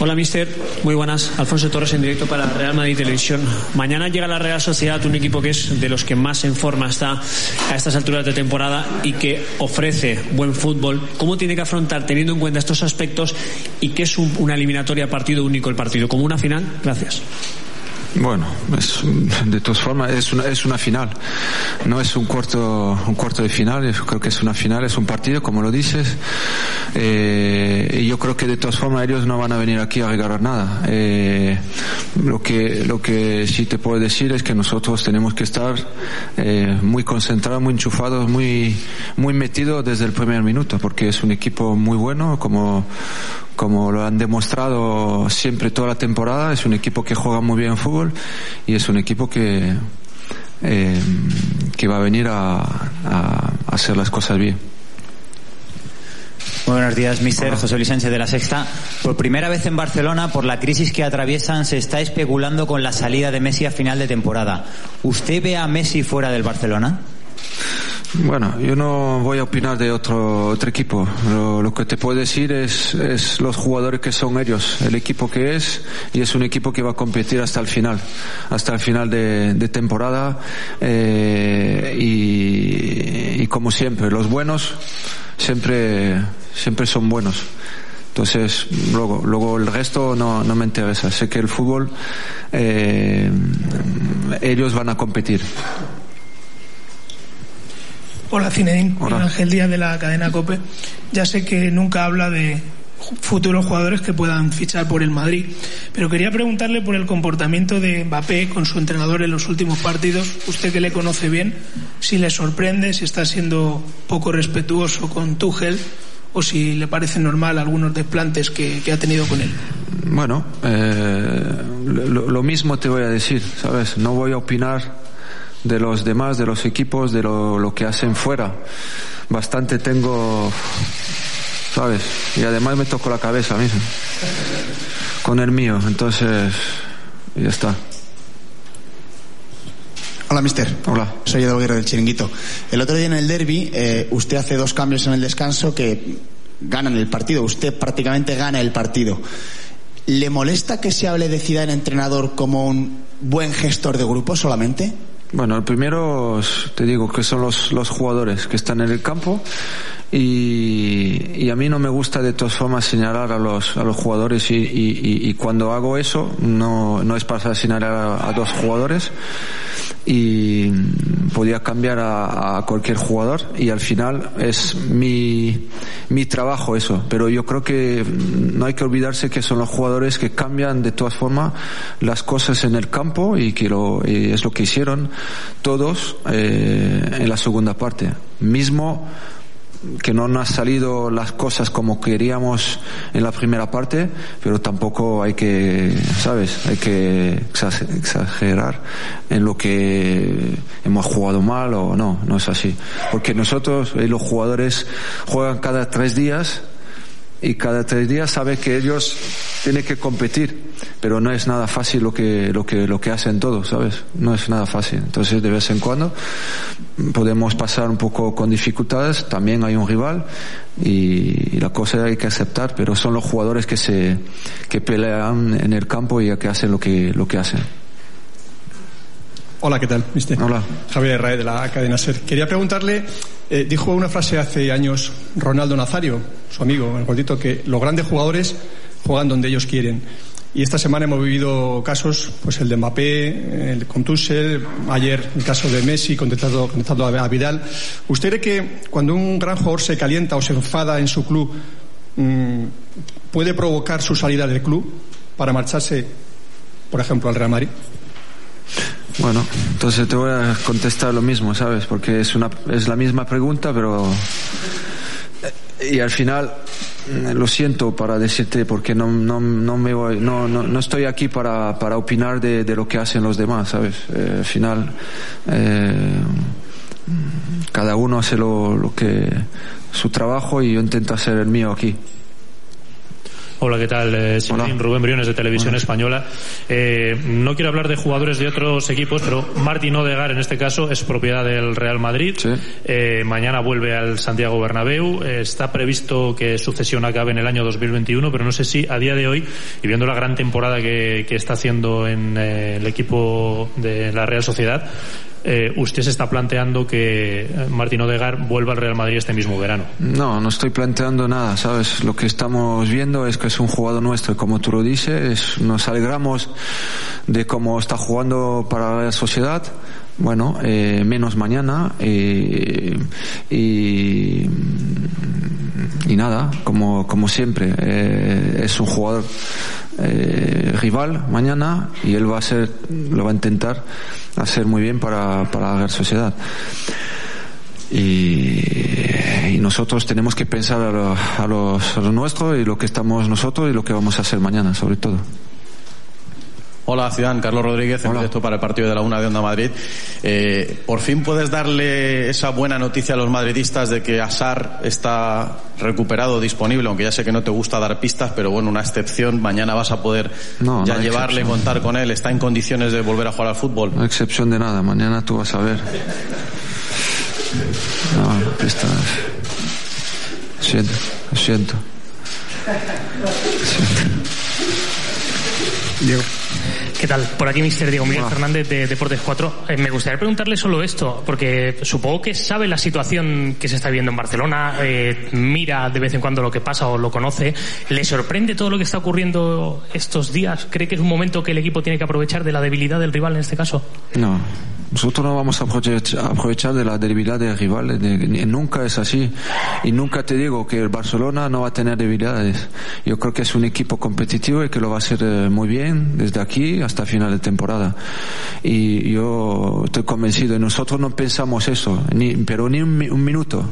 Hola, mister. Muy buenas. Alfonso Torres en directo para Real Madrid Televisión. Mañana llega la Real Sociedad, un equipo que es de los que más en forma está a estas alturas de temporada y que ofrece buen fútbol. ¿Cómo tiene que afrontar, teniendo en cuenta estos aspectos, y que es un- una eliminatoria partido único el partido? ¿Como una final? Gracias. Bueno, es, de todas formas es una, es una final, no es un cuarto, un cuarto de final, yo creo que es una final, es un partido, como lo dices, eh, y yo creo que de todas formas ellos no van a venir aquí a regalar nada. Eh, lo que, lo que sí te puedo decir es que nosotros tenemos que estar eh, muy concentrados, muy enchufados, muy, muy metidos desde el primer minuto, porque es un equipo muy bueno, como, como lo han demostrado siempre toda la temporada. Es un equipo que juega muy bien fútbol y es un equipo que, eh, que va a venir a, a hacer las cosas bien. Muy buenos días, mister José Luis Sánchez de la Sexta. Por primera vez en Barcelona, por la crisis que atraviesan, se está especulando con la salida de Messi a final de temporada. ¿Usted ve a Messi fuera del Barcelona? Bueno, yo no voy a opinar de otro, otro equipo. Lo, que te puedo decir es, es los jugadores que son ellos, el equipo que es, y es un equipo que va a competir hasta el final, hasta el final de, de temporada. eh, y, y como siempre, los buenos siempre, siempre son buenos. Entonces, luego, luego el resto no, no me interesa. Sé que el fútbol, eh, ellos van a competir. Hola Cinedín. Ángel Díaz de la cadena COPE. Ya sé que nunca habla de futuros jugadores que puedan fichar por el Madrid, pero quería preguntarle por el comportamiento de Mbappé con su entrenador en los últimos partidos. Usted que le conoce bien, si le sorprende, si está siendo poco respetuoso con Tuchel o si le parece normal algunos desplantes que, que ha tenido con él. Bueno, eh, lo, lo mismo te voy a decir, ¿sabes? No voy a opinar de los demás, de los equipos, de lo, lo que hacen fuera. Bastante tengo, ¿sabes? Y además me toco la cabeza mismo con el mío, entonces ya está. Hola, mister. Hola. Soy Edo Aguirre del Chiringuito. El otro día en el derby, eh, usted hace dos cambios en el descanso que ganan el partido. Usted prácticamente gana el partido. ¿Le molesta que se hable de Zidane entrenador como un buen gestor de grupo solamente? Bueno, el primero te digo que son los, los jugadores que están en el campo y, y a mí no me gusta de todas formas señalar a los, a los jugadores y, y- cuando hago eso no, no es para señalar a dos jugadores y podía cambiar a, a cualquier jugador y al final es mi, mi trabajo eso. Pero yo creo que no hay que olvidarse que son los jugadores que cambian de todas formas las cosas en el campo y que lo, y es lo que hicieron todos eh, en la segunda parte. Mismo que no nos han salido las cosas como queríamos en la primera parte, pero tampoco hay que, ¿sabes? Hay que exa- exagerar en lo que hemos jugado mal o no, no es así. Porque nosotros, eh, los jugadores, juegan cada tres días y cada tres días sabe que ellos tienen que competir, pero no es nada fácil lo que, lo que, lo que hacen todos, ¿sabes? No es nada fácil. Entonces, de vez en cuando podemos pasar un poco con dificultades, también hay un rival y, y la cosa hay que aceptar, pero son los jugadores que se, que pelean en el campo y que hacen lo que, lo que hacen. Hola, ¿qué tal, mister? Hola. Javier Rae de la cadena SER. Quería preguntarle, eh, dijo una frase hace años Ronaldo Nazario, su amigo, el gordito, que los grandes jugadores juegan donde ellos quieren. Y esta semana hemos vivido casos, pues el de Mbappé, el con Tuchel, ayer el caso de Messi contestando, contestando a Vidal. ¿Usted cree que cuando un gran jugador se calienta o se enfada en su club, mm, puede provocar su salida del club para marcharse, por ejemplo, al Real Madrid? Bueno, entonces te voy a contestar lo mismo, ¿sabes? Porque es una es la misma pregunta, pero y al final Mm, lo siento para decirte porque no, no, no me voy, no, no, no estoy aquí para, para opinar de, de, lo que hacen los demás, ¿sabes? Eh, al final, eh, cada uno hace lo, lo que, su trabajo y yo intento hacer el mío aquí. Hola, ¿qué tal? Eh, Rubén Briones de Televisión Hola. Española. Eh, no quiero hablar de jugadores de otros equipos, pero Martín Odegar en este caso es propiedad del Real Madrid. Sí. Eh, mañana vuelve al Santiago Bernabéu. Eh, está previsto que su cesión acabe en el año 2021, pero no sé si a día de hoy, y viendo la gran temporada que, que está haciendo en eh, el equipo de la Real Sociedad, eh, usted se está planteando que Martín Odegar vuelva al Real Madrid este mismo verano. No, no estoy planteando nada, ¿sabes? Lo que estamos viendo es que es un jugador nuestro, como tú lo dices, nos alegramos de cómo está jugando para la sociedad. Bueno, eh, menos mañana eh, y, y nada, como, como siempre, eh, es un jugador eh, rival mañana y él va a ser, lo va a intentar hacer muy bien para, para la sociedad. Y, y, nosotros tenemos que pensar a lo, a, los, a lo nuestro y lo que estamos nosotros y lo que vamos a hacer mañana, sobre todo. Hola, Ciudad, Carlos Rodríguez, en directo para el partido de la Una de Onda Madrid. Eh, ¿Por fin puedes darle esa buena noticia a los madridistas de que Asar está recuperado, disponible, aunque ya sé que no te gusta dar pistas, pero bueno, una excepción, mañana vas a ya no, llevarle, excepción. contar con él, está en condiciones de volver a jugar al fútbol. No excepción de nada, mañana tú vas a ver. No, estás... Siento, lo siento. siento. Diego. ¿Qué tal? Por aquí, Mister Diego Miguel Hola. Fernández de Deportes 4. Eh, me gustaría preguntarle solo esto, porque supongo que sabe la situación que se está viviendo en Barcelona, eh, mira de vez en cuando lo que pasa o lo conoce. ¿Le sorprende todo lo que está ocurriendo estos días? ¿Cree que es un momento que el equipo tiene que aprovechar de la debilidad del rival en este caso? No, nosotros no vamos a aprovechar, de la debilidad del rival, de- ni- nunca es así. Y nunca te digo que el Barcelona no va a tener debilidades. Yo creo que es un equipo competitivo y que lo va a hacer eh, muy bien desde aquí hasta final de temporada. Y yo estoy convencido, nosotros no pensamos eso, ni, pero ni un, un minuto.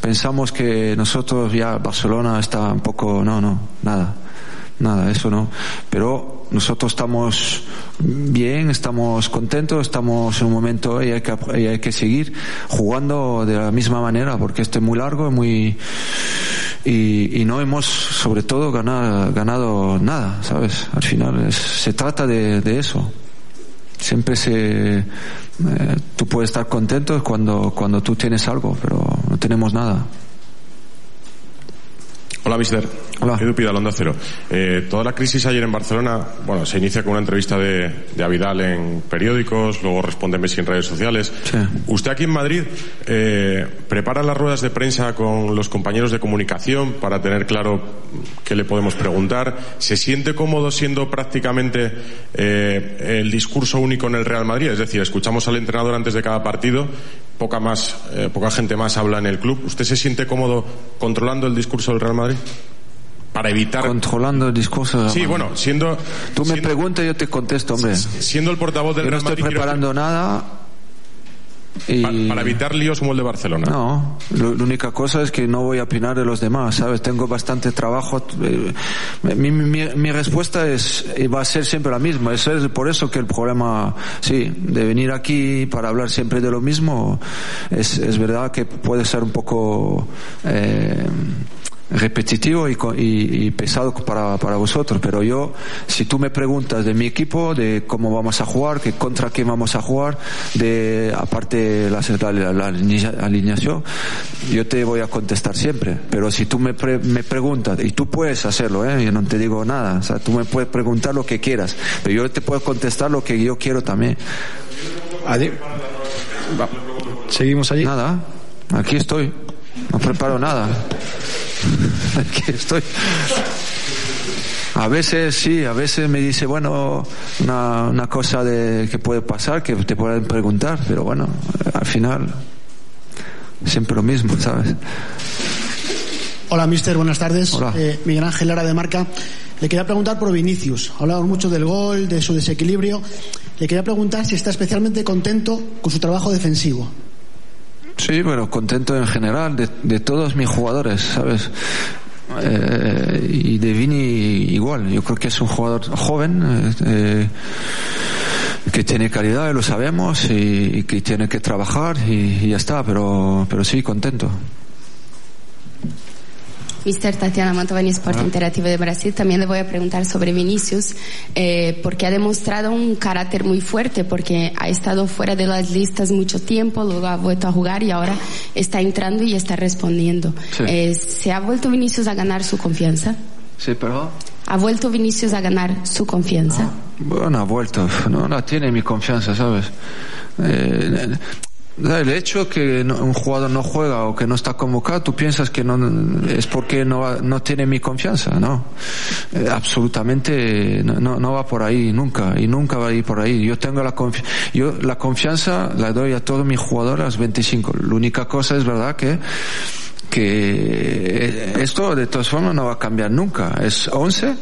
Pensamos que nosotros ya Barcelona está un poco, no, no, nada. Nada, eso no. Pero nosotros estamos bien, estamos contentos, estamos en un momento y hay que, y hay que seguir jugando de la misma manera porque esto es muy largo muy y, no hemos sobre todo ganar, ganado nada, ¿sabes? Al final se trata de, de eso. Siempre se, eh, tú puedes estar contento cuando, cuando tú tienes algo, pero no tenemos nada. Hola, mister. Edu Pidal, Onda Cero. Eh, toda la crisis ayer en Barcelona, bueno, se inicia con una entrevista de, de Avidal en periódicos, luego responde Messi en redes sociales. Sí. Usted aquí en Madrid eh, prepara las ruedas de prensa con los compañeros de comunicación para tener claro qué le podemos preguntar. ¿Se siente cómodo siendo prácticamente eh, el discurso único en el Real Madrid? Es decir, escuchamos al entrenador antes de cada partido, poca más, eh, poca gente más habla en el club. ¿Usted se siente cómodo controlando el discurso del Real Madrid? Para evitar Controlando el discurso. de Sí, bueno, siendo Tú me siendo, preguntas y yo te contesto, hombre. siendo el portavoz del Yo no Real estoy Madrid quiero- preparando nada. Y... pa- para evitar líos como el de Barcelona. No, lo- la única cosa es que no voy a opinar de los demás, ¿sabes? Tengo bastante trabajo. eh, Mi, mi, mi respuesta es, y va a ser siempre la misma. Eso es por eso que el problema, sí, de venir aquí para hablar siempre de lo mismo, es, es verdad que puede ser un poco, eh, repetitivo y, y- y pesado para, para vosotros, pero yo, si tú me preguntas de mi equipo, de cómo vamos a jugar, que contra quién vamos a jugar, de aparte la, la, la alinea- alineación, yo te voy a contestar siempre. Pero si tú me, pre- me preguntas, y tú puedes hacerlo, ¿eh? yo no te digo nada, o sea, tú me puedes preguntar lo que quieras, pero yo te puedo contestar lo que yo quiero también. Seguimos allí. Nada, aquí estoy, no preparo nada. Aquí estoy. A veces sí, a veces me dice, bueno, una, una cosa de que puede pasar, que te pueden preguntar, pero bueno, al final siempre lo mismo, ¿sabes? Hola, mister, buenas tardes. Hola. Eh, Miguel Ángel Lara de Marca. Le quería preguntar por Vinicius. Hablamos mucho del gol, de su desequilibrio. Le quería preguntar si está especialmente contento con su trabajo defensivo. Sí, bueno, contento en general de, de todos mis jugadores, ¿sabes? Eh, y de Vini igual. Yo creo que es un jugador joven. Eh, que tiene calidad, lo sabemos, y, que tiene que trabajar y, ya está, pero, pero sí, contento. Mister Tatiana Mantovani, Sport Interactivo de Brasil. También le voy a preguntar sobre Vinicius, eh, porque ha demostrado un carácter muy fuerte, porque ha estado fuera de las listas mucho tiempo, luego ha vuelto a jugar y ahora está entrando y está respondiendo. Eh, ¿Se ha vuelto Vinicius a ganar su confianza? Sí, pero... ¿Ha vuelto Vinicius a ganar su confianza? Bueno, ha vuelto. No, no tiene mi confianza, ¿sabes? Eh, el hecho que un jugador no juega o que no está convocado, tú piensas que no es porque no, no tiene mi confianza, ¿no? Eh, absolutamente no, no va por ahí nunca y nunca va a ir por ahí. Yo tengo la confianza, yo la confianza la doy a todos mis jugadores 25. La única cosa es verdad que que esto de todas formas no va a cambiar nunca. Es 11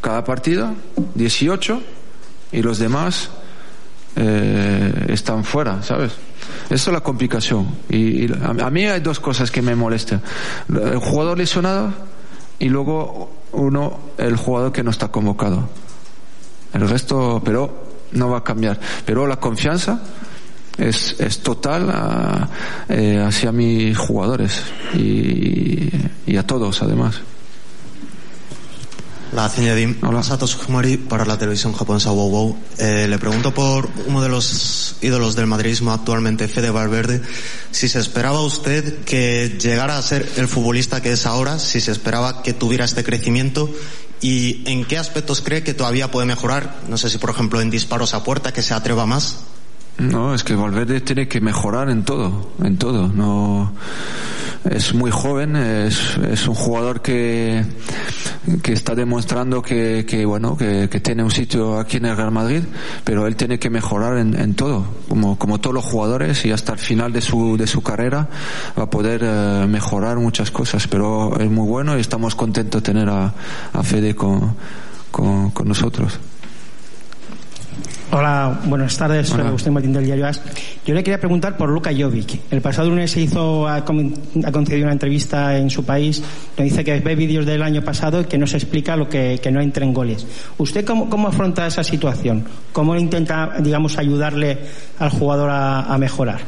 cada partido, 18 y los demás eh, están fuera, ¿sabes? Esa es la complicación. Y, a, mí hay dos cosas que me molestan. El jugador lesionado y luego uno, el jugador que no está convocado. El resto, pero no va a cambiar. Pero la confianza es, es total a, eh, hacia mis jugadores y, y a todos además. La Dim, Sato Sugimori para la televisión japonesa WoW WoW. Eh, le pregunto por uno de los ídolos del madridismo actualmente, Fede Valverde, si se esperaba usted que llegara a ser el futbolista que es ahora, si se esperaba que tuviera este crecimiento y en qué aspectos cree que todavía puede mejorar. No sé si, por ejemplo, en disparos a puerta, que se atreva más. No, es que Valverde tiene que mejorar en todo, en todo. No es muy joven, es, es un jugador que, que está demostrando que, que bueno, que, que, tiene un sitio aquí en el Real Madrid, pero él tiene que mejorar en, en todo, como, como todos los jugadores y hasta el final de su, de su carrera va a poder eh, mejorar muchas cosas, pero es muy bueno y estamos contentos de tener a, a Fede con, con, con nosotros. Hola, buenas tardes. Soy Agustín Martín del Diario As. Yo le quería preguntar por Luka Jovic. El pasado lunes se hizo, ha, concedido una entrevista en su país donde dice que ve vídeos del año pasado y que no se explica lo que, no entra en goles. ¿Usted cómo, cómo, afronta esa situación? ¿Cómo intenta, digamos, ayudarle al jugador a mejorar?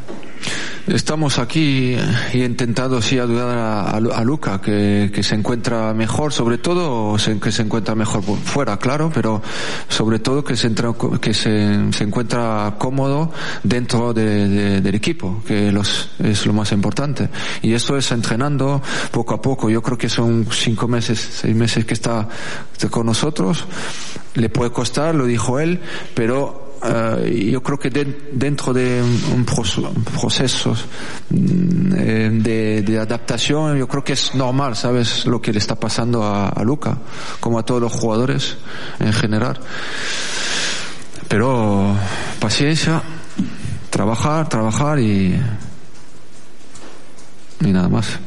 Estamos aquí y he intentado sí ayudar a, a, Luca que, que, se encuentra mejor, sobre todo que se encuentra mejor fuera, claro, pero sobre todo que se, entra, que se, se encuentra cómodo dentro de, de, del equipo, que los, es lo más importante. Y esto es entrenando poco a poco. Yo creo que son cinco meses, seis meses que está con nosotros. Le puede costar, lo dijo él, pero eh, yo creo que dentro de un, proceso mm, eh, de, adaptación, yo creo que es normal, ¿sabes? Lo que le está pasando a, a Luca, como a todos los jugadores en general. Pero paciencia, trabajar, trabajar y, y nada más.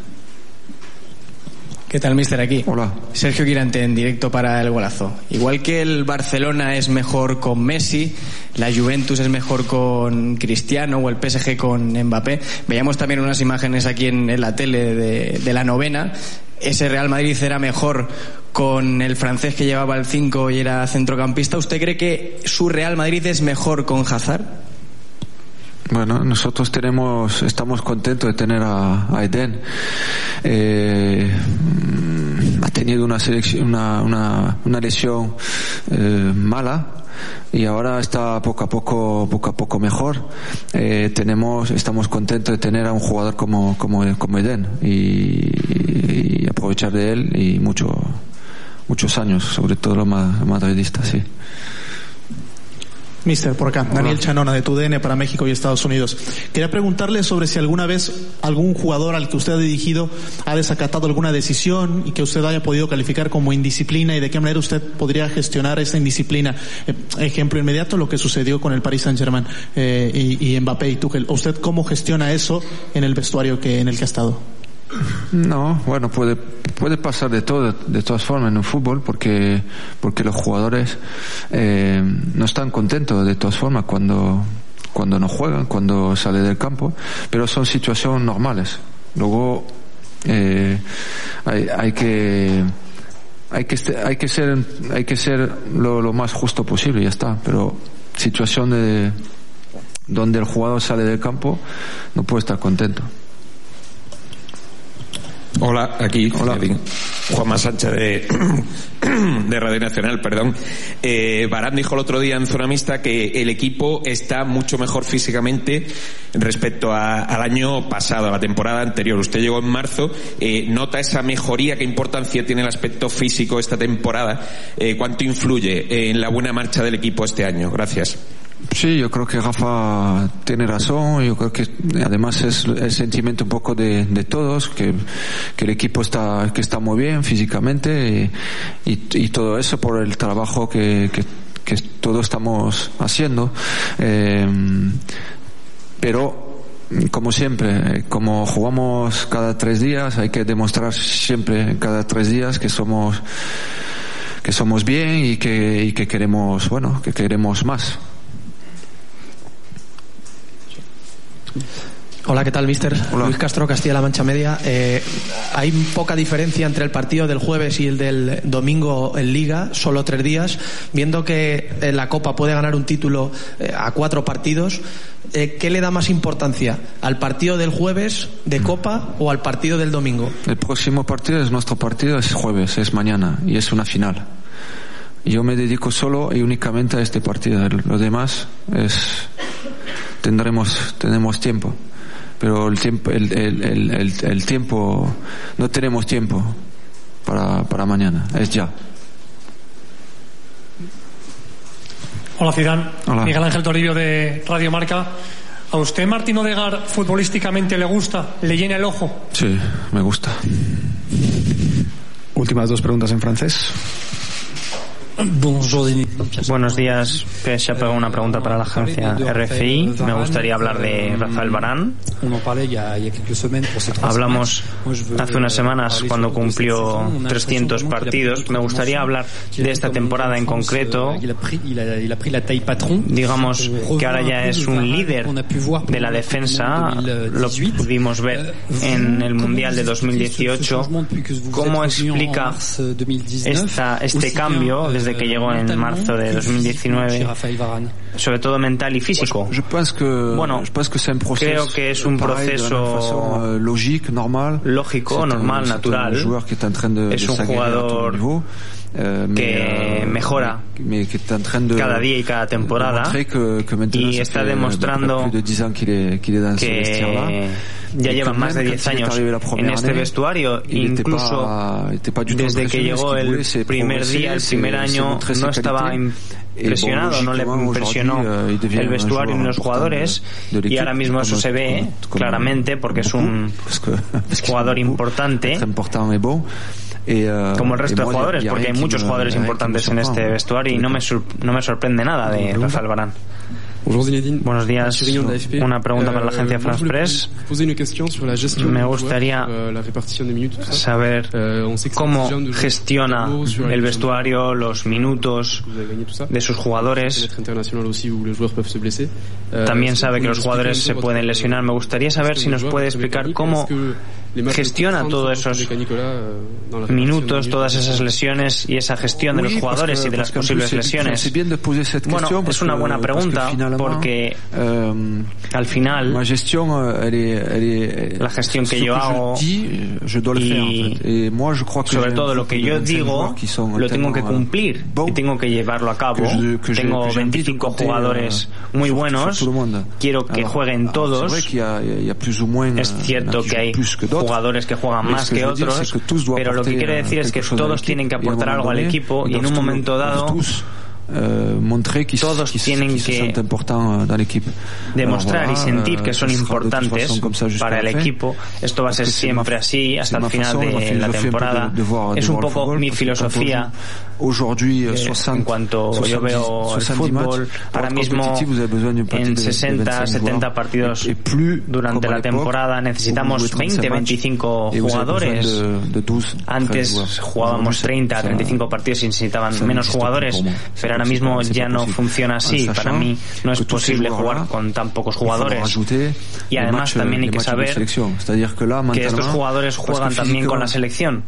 ¿Qué tal, mister? Aquí. Hola. Sergio Quirante en directo para el golazo. Igual que el Barcelona es mejor con Messi, la Juventus es mejor con Cristiano o el PSG con Mbappé. Veíamos también unas imágenes aquí en, la tele de, de, la novena. Ese Real Madrid era mejor con el francés que llevaba el 5 y era centrocampista. ¿Usted cree que su Real Madrid es mejor con Hazard? Bueno, nosotros tenemos, estamos contentos de tener a, a Eden. Eh, ha tenido una, selección, una, una, una lesión eh, mala y ahora está poco a poco, poco a poco mejor. Eh, tenemos, estamos contentos de tener a un jugador como, como, como Eden y, y aprovechar de él y mucho, muchos años, sobre todo los madridistas, sí. Mister, por acá, Daniel Chanona de TUDN para México y Estados Unidos. Quería preguntarle sobre si alguna vez algún jugador al que usted ha dirigido ha desacatado alguna decisión y que usted haya podido calificar como indisciplina y de qué manera usted podría gestionar esa indisciplina. Eh, ejemplo inmediato, lo que sucedió con el Paris Saint-Germain eh, y, y Mbappé y Tuchel. ¿Usted cómo gestiona eso en el vestuario que en el que ha estado? No, bueno, puede, puede pasar de todo, de todas formas en un fútbol, porque, porque los jugadores eh, no están contentos de todas formas cuando, cuando no juegan, cuando sale del campo, pero son situaciones normales. Luego Eh, hay, hay que hay que hay que ser hay que ser lo, lo más justo posible ya está pero situación de donde el jugador sale del campo no puede estar contento Hola, aquí Hola. Juanma Sánchez de, de Radio Nacional, perdón. Eh, Barán dijo el otro día en Zona Mixta que el equipo está mucho mejor físicamente respecto a, al año pasado, a la temporada anterior. Usted llegó en marzo, eh, ¿nota esa mejoría? ¿Qué importancia tiene el aspecto físico esta temporada? Eh, ¿Cuánto influye en la buena marcha del equipo este año? Gracias. Sí, yo creo que Rafa tiene razón. Yo creo que además es el sentimiento un poco de, de todos, que, el equipo está, que está muy bien físicamente y, todo eso por el trabajo que, que, todos estamos haciendo. Eh, pero como siempre, como jugamos cada tres días, hay que demostrar siempre cada tres días que somos que somos bien y y que queremos, bueno, que queremos más. Hola, ¿qué tal, mister? Hola. Luis Castro, Castilla-La Mancha Media. Eh, hay poca diferencia entre el partido del jueves y el del domingo en Liga, solo tres días. Viendo que la Copa puede ganar un título eh, a cuatro partidos, eh, ¿qué le da más importancia? ¿Al partido del jueves de Copa o al partido del domingo? El próximo partido es nuestro partido, es jueves, es mañana y es una final. Yo me dedico solo y únicamente a este partido. Lo demás es tendremos tenemos tiempo pero el tiempo el, el, el, el, tiempo no tenemos tiempo para, para mañana es ya Hola Zidane, Hola. Miguel Ángel Toribio de Radio Marca. ¿A usted Martín Odegar futbolísticamente le gusta? ¿Le llena el ojo? Sí, me gusta. Últimas dos preguntas en francés. Buenos días. PSA pegó una pregunta para la agencia RFI. Me gustaría hablar de Rafael Barán. Hablamos hace unas semanas cuando cumplió 300 partidos. Me gustaría hablar de esta temporada en concreto. Digamos que ahora ya es un líder de la defensa. Lo pudimos ver en el Mundial de 2018. ¿Cómo explica esta, este cambio desde que llegó en marzo de 2019? Sobre todo mental y físico. Bueno, creo que es un proceso lógico, normal, natural. Es un jugador que mejora cada día y cada temporada. y está demostrando que ya lleva más de 10 años en este vestuario incluso desde que llegó el primer día, el primer año no estaba impresionado, no le impresionó el vestuario ni los jugadores. y ahora mismo eso se ve claramente porque es un jugador importante como el resto de jugadores, porque hay muchos jugadores importantes en este vestuario y no me, no me sorprende nada de Rafael Barán. Buenos días. Una pregunta para la agencia France Press. Me gustaría saber cómo gestiona el vestuario, los minutos de sus jugadores. También sabe que los jugadores se pueden lesionar. Me gustaría saber si nos puede explicar cómo gestiona todos esos minutos, todas esas lesiones y esa gestión de los jugadores y de las posibles lesiones. Bueno, es una buena pregunta porque al final la gestión que yo hago y sobre todo lo que yo digo lo tengo que cumplir y tengo que llevarlo a cabo. Tengo 25 jugadores muy buenos, quiero que jueguen todos. Es cierto que hay jugadores que juegan más que otros, pero lo que quiere decir es que todos tienen que aportar algo al equipo y en un momento dado todos tienen que demostrar y sentir que son importantes para el equipo. Esto va a ser siempre así hasta el final de la temporada. Es un poco mi filosofía en cuanto yo veo el fútbol, ahora mismo en 60, 70 partidos durante la temporada necesitamos 20, 25 jugadores. Antes jugábamos 30, 35 partidos y necesitaban menos jugadores, pero ahora mismo ya no funciona así. Para mí no es posible jugar con tan pocos jugadores. Y además también hay que saber que estos jugadores juegan también con la selección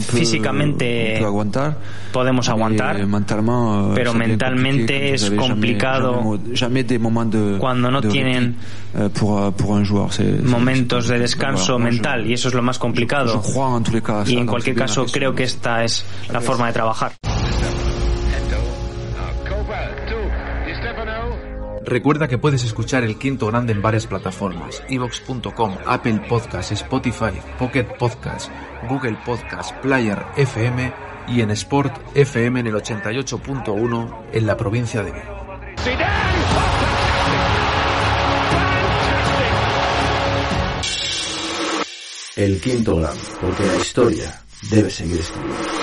físicamente podemos aguantar, pero mentalmente es complicado cuando no tienen momentos de descanso mental y eso es lo más complicado. Y en cualquier caso creo que esta es la forma de trabajar. Recuerda que puedes escuchar El Quinto Grande en varias plataformas, evox.com, Apple Podcasts, Spotify, Pocket Podcasts, Google Podcasts, Player FM y en Sport FM en el 88.1 en la provincia de Vigo. El Quinto Grande, porque la historia debe seguir escribiendo.